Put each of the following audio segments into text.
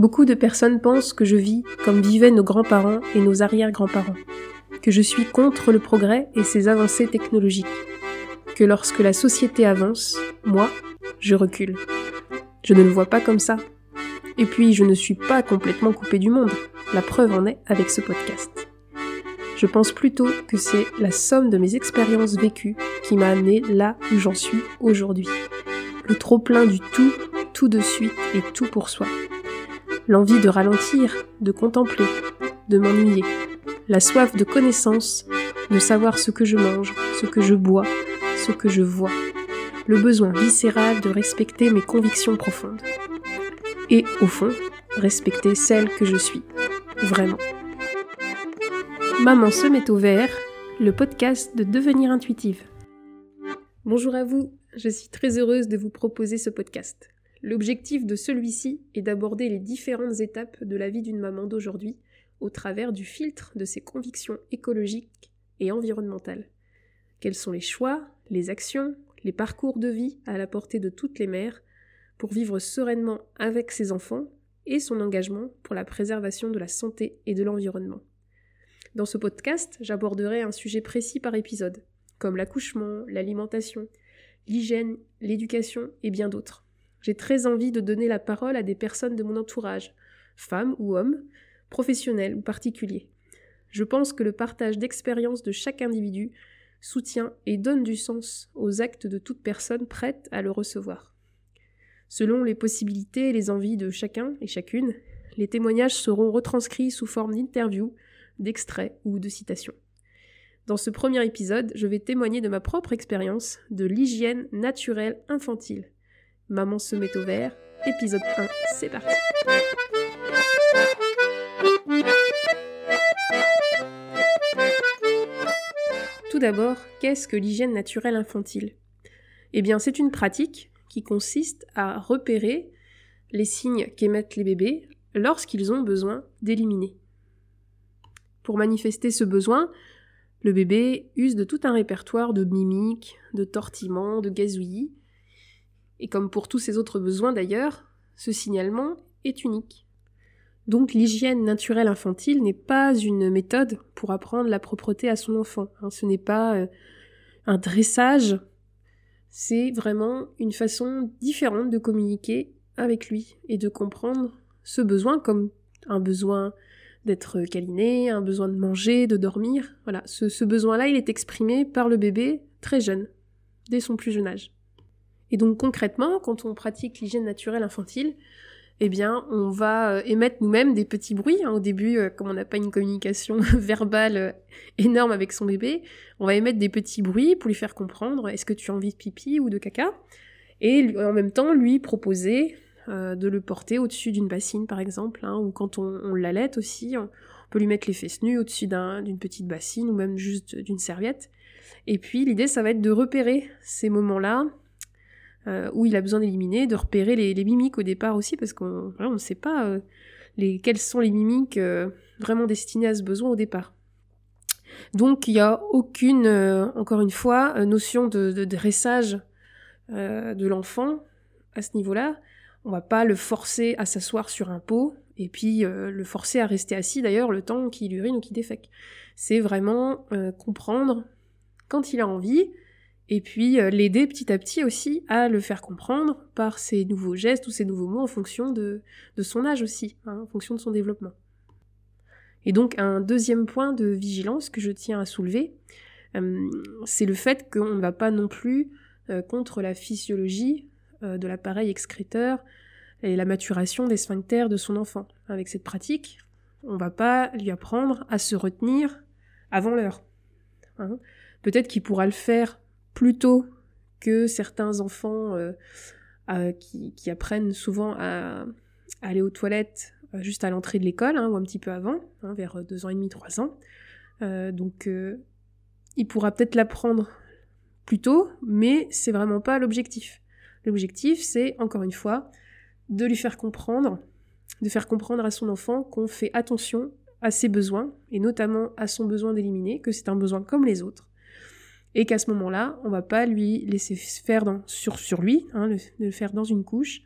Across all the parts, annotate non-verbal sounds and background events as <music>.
Beaucoup de personnes pensent que je vis comme vivaient nos grands-parents et nos arrière-grands-parents, que je suis contre le progrès et ses avancées technologiques, que lorsque la société avance, moi, je recule. Je ne le vois pas comme ça. Et puis, je ne suis pas complètement coupé du monde. La preuve en est avec ce podcast. Je pense plutôt que c'est la somme de mes expériences vécues qui m'a amené là où j'en suis aujourd'hui. Le trop plein du tout, tout de suite et tout pour soi. L'envie de ralentir, de contempler, de m'ennuyer. La soif de connaissance, de savoir ce que je mange, ce que je bois, ce que je vois. Le besoin viscéral de respecter mes convictions profondes. Et au fond, respecter celle que je suis. Vraiment. Maman se met au vert, le podcast de Devenir intuitive. Bonjour à vous, je suis très heureuse de vous proposer ce podcast. L'objectif de celui-ci est d'aborder les différentes étapes de la vie d'une maman d'aujourd'hui au travers du filtre de ses convictions écologiques et environnementales. Quels sont les choix, les actions, les parcours de vie à la portée de toutes les mères pour vivre sereinement avec ses enfants et son engagement pour la préservation de la santé et de l'environnement? Dans ce podcast, j'aborderai un sujet précis par épisode, comme l'accouchement, l'alimentation, l'hygiène, l'éducation et bien d'autres. J'ai très envie de donner la parole à des personnes de mon entourage, femmes ou hommes, professionnels ou particuliers. Je pense que le partage d'expériences de chaque individu soutient et donne du sens aux actes de toute personne prête à le recevoir. Selon les possibilités et les envies de chacun et chacune, les témoignages seront retranscrits sous forme d'interviews, d'extraits ou de citations. Dans ce premier épisode, je vais témoigner de ma propre expérience de l'hygiène naturelle infantile. Maman se met au vert, épisode 1, c'est parti. Tout d'abord, qu'est-ce que l'hygiène naturelle infantile? Eh bien, c'est une pratique qui consiste à repérer les signes qu'émettent les bébés lorsqu'ils ont besoin d'éliminer. Pour manifester ce besoin, le bébé use de tout un répertoire de mimiques, de tortillements, de gazouillis. Et comme pour tous ses autres besoins d'ailleurs, ce signalement est unique. Donc l'hygiène naturelle infantile n'est pas une méthode pour apprendre la propreté à son enfant. Hein. ce n'est pas euh, un dressage, c'est vraiment une façon différente de communiquer avec lui et de comprendre ce besoin comme un besoin d'être câliné, un besoin de manger, de dormir. Voilà, ce, besoin-là, il est exprimé par le bébé très jeune, dès son plus jeune âge. Et donc concrètement, quand on pratique l'hygiène naturelle infantile, eh bien, on va euh, émettre nous-mêmes des petits bruits. Hein. Au début, euh, comme on n'a pas une communication <laughs> verbale euh, énorme avec son bébé, on va émettre des petits bruits pour lui faire comprendre est-ce que tu as envie de pipi ou de caca? Et en même temps lui proposer de le porter au-dessus d'une bassine par exemple, hein, ou quand on, on l'allait aussi, on peut lui mettre les fesses nues au-dessus d'une petite bassine ou même juste d'une serviette. Et puis l'idée ça va être de repérer ces moments-là euh, où il a besoin d'éliminer, de repérer les, mimiques au départ aussi parce qu'on ne sait pas euh, les, quelles sont les mimiques vraiment destinées à ce besoin au départ. Donc il n'y a aucune, encore une fois, notion de, de dressage de l'enfant à ce niveau-là on va pas le forcer à s'asseoir sur un pot et puis euh, le forcer à rester assis d'ailleurs le temps qu'il urine ou qu'il défèque. C'est vraiment euh, comprendre quand il a envie et puis euh, l'aider petit à petit aussi à le faire comprendre par ses nouveaux gestes ou ses nouveaux mots en fonction de, son âge aussi, hein, en fonction de son développement. Et donc un deuxième point de vigilance que je tiens à soulever, c'est le fait qu'on ne va pas non plus contre la physiologie euh, de l'appareil excréteur et la maturation des sphincters de son enfant. Avec cette pratique, on va pas lui apprendre à se retenir avant l'heure. Hein. Peut-être qu'il pourra le faire plus tôt que certains enfants euh, qui, apprennent souvent à, aller aux toilettes euh, juste à l'entrée de l'école, hein, ou un petit peu avant, hein, vers deux ans et demi, trois ans. donc il pourra peut-être l'apprendre plus tôt, mais c'est vraiment pas l'objectif. L'objectif, c'est, encore une fois, de lui faire comprendre, de faire comprendre à son enfant qu'on fait attention à ses besoins, et notamment à son besoin d'éliminer, que c'est un besoin comme les autres, et qu'à ce moment-là, on va pas lui laisser faire sur, lui, hein, le, faire dans une couche,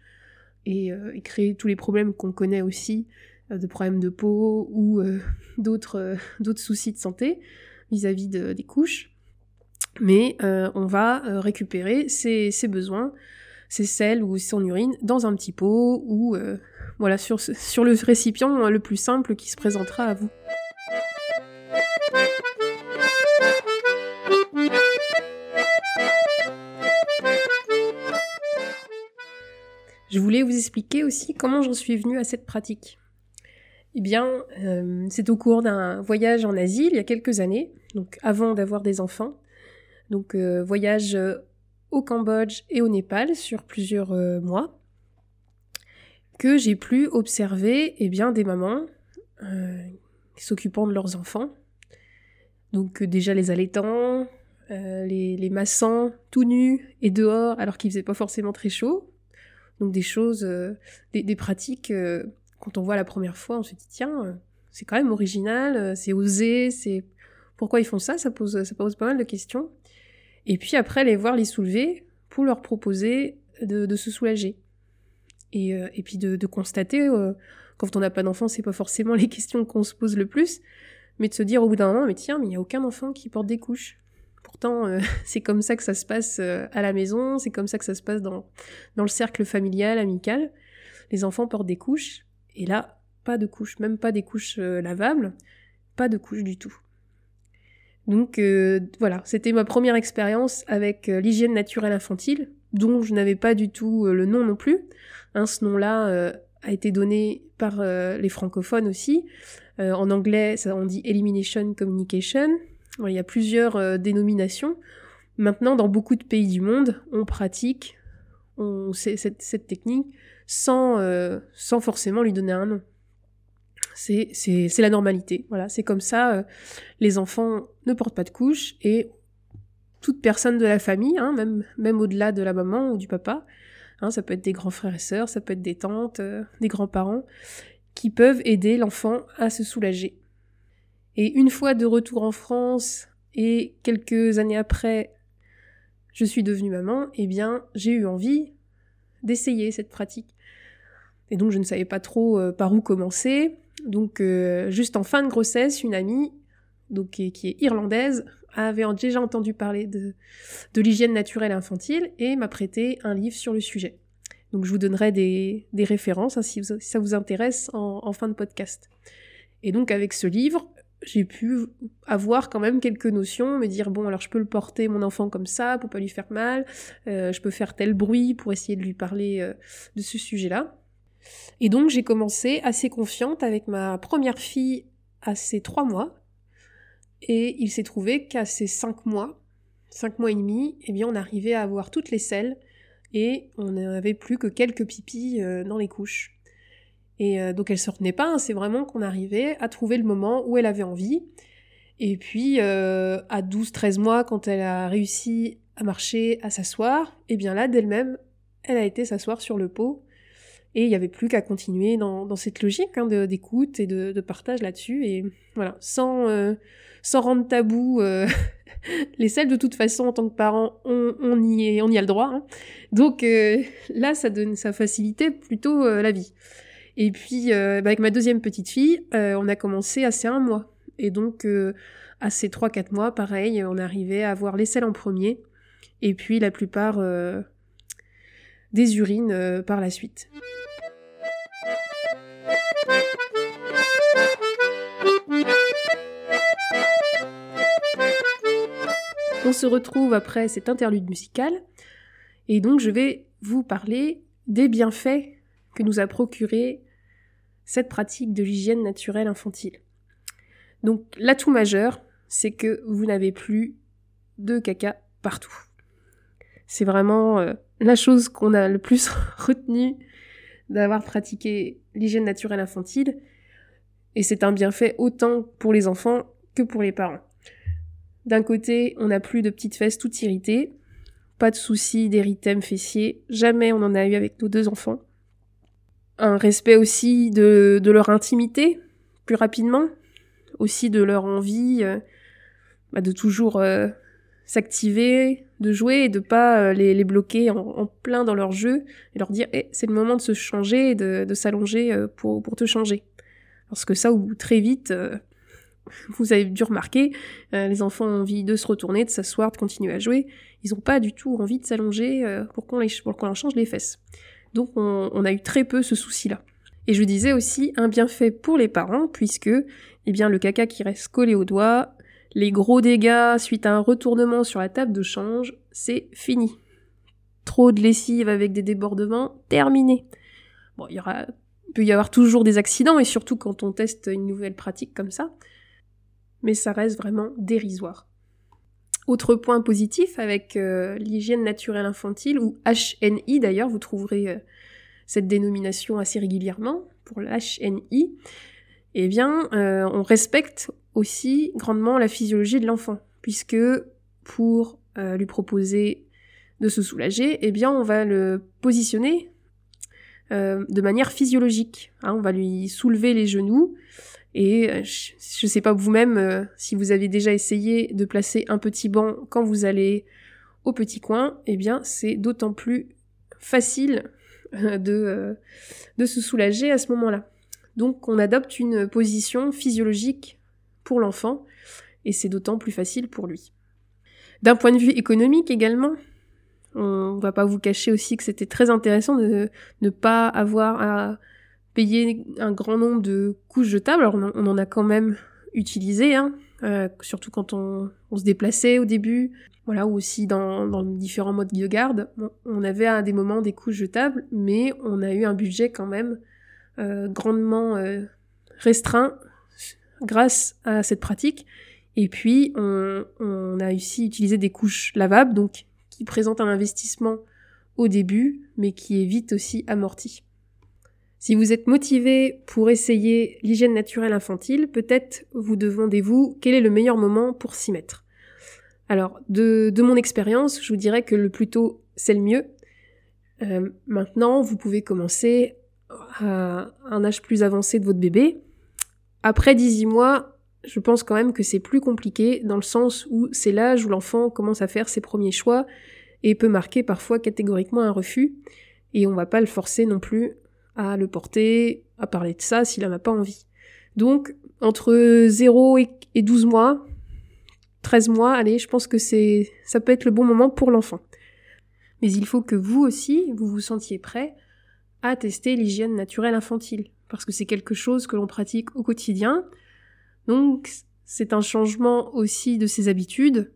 et, créer tous les problèmes qu'on connaît aussi, de problèmes de peau ou <laughs> d'autres soucis de santé vis-à-vis des couches. Mais on va récupérer ses, besoins, ses selles ou son urine dans un petit pot ou voilà sur le récipient le plus simple qui se présentera à vous. Je voulais vous expliquer aussi comment j'en suis venue à cette pratique. Eh bien, euh, c'est au cours d'un voyage en Asie il y a quelques années, donc avant d'avoir des enfants. Donc euh, voyage euh, au Cambodge et au Népal sur plusieurs mois, que j'ai pu observer eh bien, des mamans s'occupant de leurs enfants. Donc déjà les allaitants, les, les massants tout nus et dehors alors qu'il faisait pas forcément très chaud, donc des choses, euh, des, pratiques, euh, quand on voit la première fois, on se dit tiens, euh, c'est quand même original, c'est osé, c'est pourquoi ils font ça, ça pose, ça pose pas mal de questions. Et puis après, les voir les soulever pour leur proposer de, se soulager. Et, et puis de, constater, quand on n'a pas d'enfant, c'est pas forcément <laughs> les questions qu'on se pose le plus, mais de se dire au bout d'un moment, mais tiens, mais il n'y a aucun enfant qui porte des couches. Pourtant, euh, <laughs> c'est comme ça que ça se passe euh, à la maison, c'est comme ça que ça se passe dans, dans le cercle familial, amical. Les enfants portent des couches, et là, pas de couches, même pas des couches euh, lavables, pas de couches du tout. Donc voilà, c'était ma première expérience avec l'hygiène naturelle infantile, dont je n'avais pas du tout le nom non plus. Hein, ce nom-là a été donné par les francophones aussi. en anglais, on dit Elimination Communication, il y a plusieurs euh, dénominations. Maintenant, dans beaucoup de pays du monde, on pratique cette, technique sans, euh, sans forcément lui donner un nom. C'est, la normalité. Voilà, c'est comme ça. Euh, les enfants ne portent pas de couche et toute personne de la famille, hein, même, même au-delà de la maman ou du papa, hein, ça peut être des grands frères et sœurs, ça peut être des tantes, des grands-parents, qui peuvent aider l'enfant à se soulager. Et une fois de retour en France et quelques années après, je suis devenue maman, eh bien, j'ai eu envie d'essayer cette pratique. Et donc, je ne savais pas trop euh, par où commencer. Donc, euh, juste en fin de grossesse, une amie, donc qui est, irlandaise, avait déjà entendu parler de, de l'hygiène naturelle infantile et m'a prêté un livre sur le sujet. Donc, je vous donnerai des, des références hein, si, ça vous intéresse en, en fin de podcast. Et donc, avec ce livre, j'ai pu avoir quand même quelques notions, me dire bon alors je peux le porter mon enfant comme ça pour pas lui faire mal, euh, je peux faire tel bruit pour essayer de lui parler euh, de ce sujet-là. Et donc j'ai commencé assez confiante avec ma première fille à ses trois mois, et il s'est trouvé qu'à ses cinq mois, cinq mois et demi, eh bien on arrivait à avoir toutes les selles et on n'avait plus que quelques pipis euh, dans les couches. Et euh, donc elle se retenait pas, hein, c'est vraiment qu'on arrivait à trouver le moment où elle avait envie. Et puis euh, à 12-13 mois, quand elle a réussi à marcher, à s'asseoir, et eh bien là d'elle-même, elle a été s'asseoir sur le pot. Et il n'y avait plus qu'à continuer dans, cette logique hein, d'écoute et de, partage là-dessus. Et voilà, sans, euh, sans rendre tabou <laughs> les selles, de toute façon, en tant que parent, on, on, y, est, on y a le droit. Hein. Donc là, ça, donne, ça facilitait plutôt la vie. Et puis, euh, bah, avec ma deuxième petite fille, euh, on a commencé à ces un mois. Et donc, euh, à ces 3-4 mois, pareil, on arrivait à avoir les selles en premier, et puis la plupart des urines par la suite. On se retrouve après cet interlude musical, et donc je vais vous parler des bienfaits que nous a procuré cette pratique de l'hygiène naturelle infantile. Donc l'atout majeur, c'est que vous n'avez plus de caca partout. C'est vraiment euh, la chose qu'on a le plus <laughs> retenue d'avoir pratiqué l'hygiène naturelle infantile. Et c'est un bienfait autant pour les enfants que pour les parents. D'un côté, on n'a plus de petites fesses toutes irritées, pas de soucis d'érythème fessier, jamais on en a eu avec nos deux enfants un respect aussi de, leur intimité plus rapidement, aussi de leur envie euh, bah, de toujours euh, s'activer, de jouer et de pas les, bloquer en, plein dans leur jeu et leur dire eh, c'est le moment de se changer et de, s'allonger pour, te changer. Parce que ça, très vite, <laughs> vous avez dû remarquer, les enfants ont envie de se retourner, de s'asseoir, de continuer à jouer. Ils n'ont pas du tout envie de s'allonger pour qu'on leur change les fesses. Donc on, a eu très peu ce souci-là. Et je disais aussi un bienfait pour les parents, puisque eh bien, le caca qui reste collé au doigt, les gros dégâts suite à un retournement sur la table de change, c'est fini. Trop de lessive avec des débordements, terminé. Bon, il y aura, peut y avoir toujours des accidents, et surtout quand on teste une nouvelle pratique comme ça, mais ça reste vraiment dérisoire. Autre point positif avec euh, l'hygiène naturelle infantile, ou HNI d'ailleurs, vous trouverez euh, cette dénomination assez régulièrement pour l'HNI, eh bien, euh, on respecte aussi grandement la physiologie de l'enfant, puisque pour lui proposer de se soulager, eh bien, on va le positionner de manière physiologique. Hein. on va lui soulever les genoux, et euh, je ne sais pas vous-même euh, si vous avez déjà essayé de placer un petit banc quand vous allez au petit coin, eh bien c'est d'autant plus facile euh, de, de se soulager à ce moment-là. Donc on adopte une position physiologique pour l'enfant et c'est d'autant plus facile pour lui. D'un point de vue économique également, on va pas vous cacher aussi que c'était très intéressant de ne pas avoir à payer un grand nombre de couches jetables. Alors on, en a quand même utilisé, hein, euh, surtout quand on, se déplaçait au début, voilà, ou aussi dans, différents modes de garde. on avait à des moments des couches jetables, mais on a eu un budget quand même euh, grandement euh, restreint grâce à cette pratique. Et puis on, on a aussi utilisé des couches lavables, donc qui présentent un investissement au début, mais qui est vite aussi amorti. Si vous êtes motivé pour essayer l'hygiène naturelle infantile, peut-être vous demandez-vous quel est le meilleur moment pour s'y mettre. Alors, de, mon expérience, je vous dirais que le plus tôt, c'est le mieux. Euh, maintenant, vous pouvez commencer à un âge plus avancé de votre bébé. Après 18 mois, je pense quand même que c'est plus compliqué dans le sens où c'est l'âge où l'enfant commence à faire ses premiers choix et peut marquer parfois catégoriquement un refus. Et on va pas le forcer non plus à le porter, à parler de ça s'il en a pas envie. Donc, entre 0 et 12 mois, 13 mois, allez, je pense que c'est, ça peut être le bon moment pour l'enfant. Mais il faut que vous aussi, vous vous sentiez prêt à tester l'hygiène naturelle infantile. Parce que c'est quelque chose que l'on pratique au quotidien. Donc, c'est un changement aussi de ses habitudes.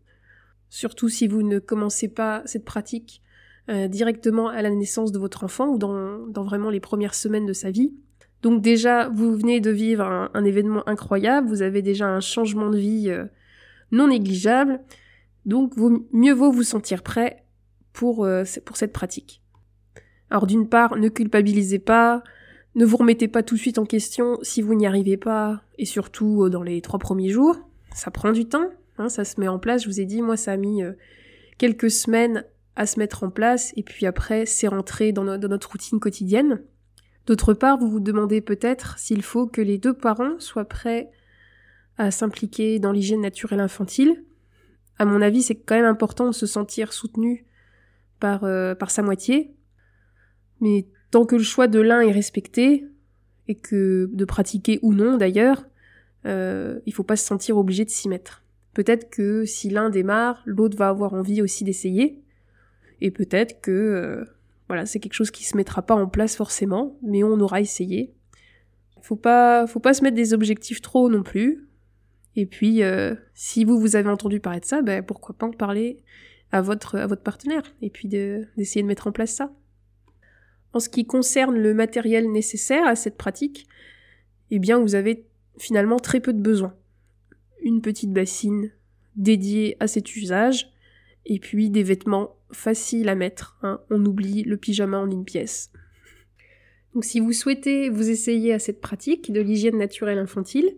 Surtout si vous ne commencez pas cette pratique euh, directement à la naissance de votre enfant ou dans, vraiment les premières semaines de sa vie. Donc déjà, vous venez de vivre un, événement incroyable, vous avez déjà un changement de vie euh, non négligeable, donc mieux vaut vous sentir prêt pour, euh, pour cette pratique. Alors d'une part, ne culpabilisez pas, ne vous remettez pas tout de suite en question si vous n'y arrivez pas, et surtout dans les trois premiers jours. Ça prend du temps, hein, ça se met en place, je vous ai dit, moi ça a mis quelques semaines à se mettre en place et puis après c'est rentré dans, notre routine quotidienne. D'autre part, vous vous demandez peut-être s'il faut que les deux parents soient prêts à s'impliquer dans l'hygiène naturelle infantile. À mon avis, c'est quand même important de se sentir soutenu par, euh, par sa moitié. Mais tant que le choix de l'un est respecté, et que de pratiquer ou non d'ailleurs, euh, il faut pas se sentir obligé de s'y mettre. Peut-être que si l'un démarre, l'autre va avoir envie aussi d'essayer. Et peut-être que euh, voilà, c'est quelque chose qui se mettra pas en place forcément, mais on aura essayé. Faut pas, faut pas se mettre des objectifs trop non plus. Et puis, euh, si vous vous avez entendu parler de ça, ben pourquoi pas en parler à votre à votre partenaire et puis d'essayer de, mettre en place ça. En ce qui concerne le matériel nécessaire à cette pratique, eh bien vous avez finalement très peu de besoins. Une petite bassine dédiée à cet usage, et puis des vêtements faciles à mettre. Hein. On oublie le pyjama en une pièce. Donc si vous souhaitez vous essayer à cette pratique de l'hygiène naturelle infantile,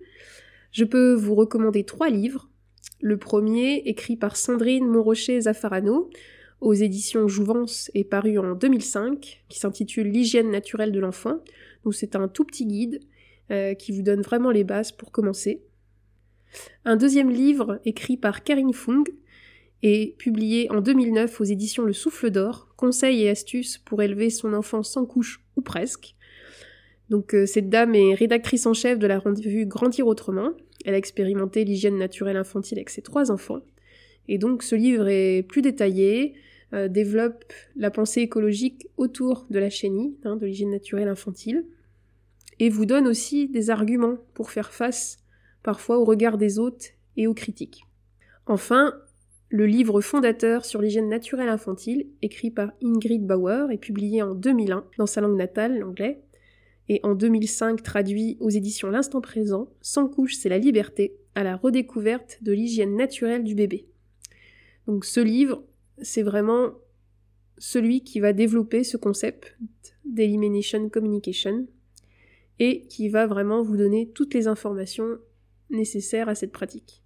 je peux vous recommander trois livres. Le premier, écrit par Sandrine Monrocher-Zaffarano, aux éditions Jouvence est paru en 2005, qui s'intitule L'hygiène naturelle de l'enfant. Donc c'est un tout petit guide euh, qui vous donne vraiment les bases pour commencer. Un deuxième livre écrit par Karine Fung, et publié en 2009 aux éditions Le Souffle d'Or, conseils et astuces pour élever son enfant sans couche ou presque. Donc euh, cette dame est rédactrice en chef de la revue Grandir autrement. Elle a expérimenté l'hygiène naturelle infantile avec ses trois enfants. Et donc ce livre est plus détaillé, euh, développe la pensée écologique autour de la chenille, hein, de l'hygiène naturelle infantile, et vous donne aussi des arguments pour faire face parfois au regard des autres et aux critiques. Enfin, le livre fondateur sur l'hygiène naturelle infantile, écrit par Ingrid Bauer, est publié en 2001 dans sa langue natale, l'anglais, et en 2005 traduit aux éditions L'Instant Présent, Sans couche, c'est la liberté, à la redécouverte de l'hygiène naturelle du bébé. Donc ce livre, c'est vraiment celui qui va développer ce concept d'elimination communication et qui va vraiment vous donner toutes les informations nécessaires à cette pratique.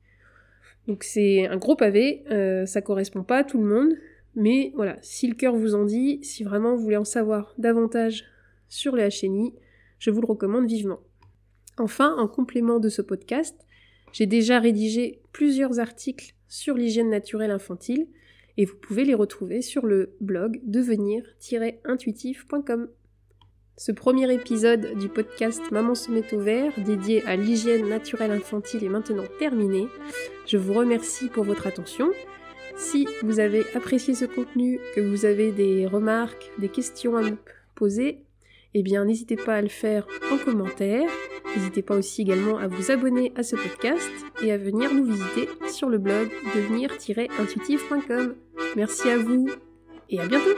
Donc c'est un gros pavé, euh, ça correspond pas à tout le monde, mais voilà, si le cœur vous en dit, si vraiment vous voulez en savoir davantage sur les HNI, je vous le recommande vivement. Enfin, en complément de ce podcast, j'ai déjà rédigé plusieurs articles sur l'hygiène naturelle infantile et vous pouvez les retrouver sur le blog devenir-intuitif.com. Ce premier épisode du podcast Maman se met au vert, dédié à l'hygiène naturelle infantile, est maintenant terminé. Je vous remercie pour votre attention. Si vous avez apprécié ce contenu, que vous avez des remarques, des questions à me poser, eh bien n'hésitez pas à le faire en commentaire. N'hésitez pas aussi également à vous abonner à ce podcast et à venir nous visiter sur le blog devenir-intuitif.com. Merci à vous et à bientôt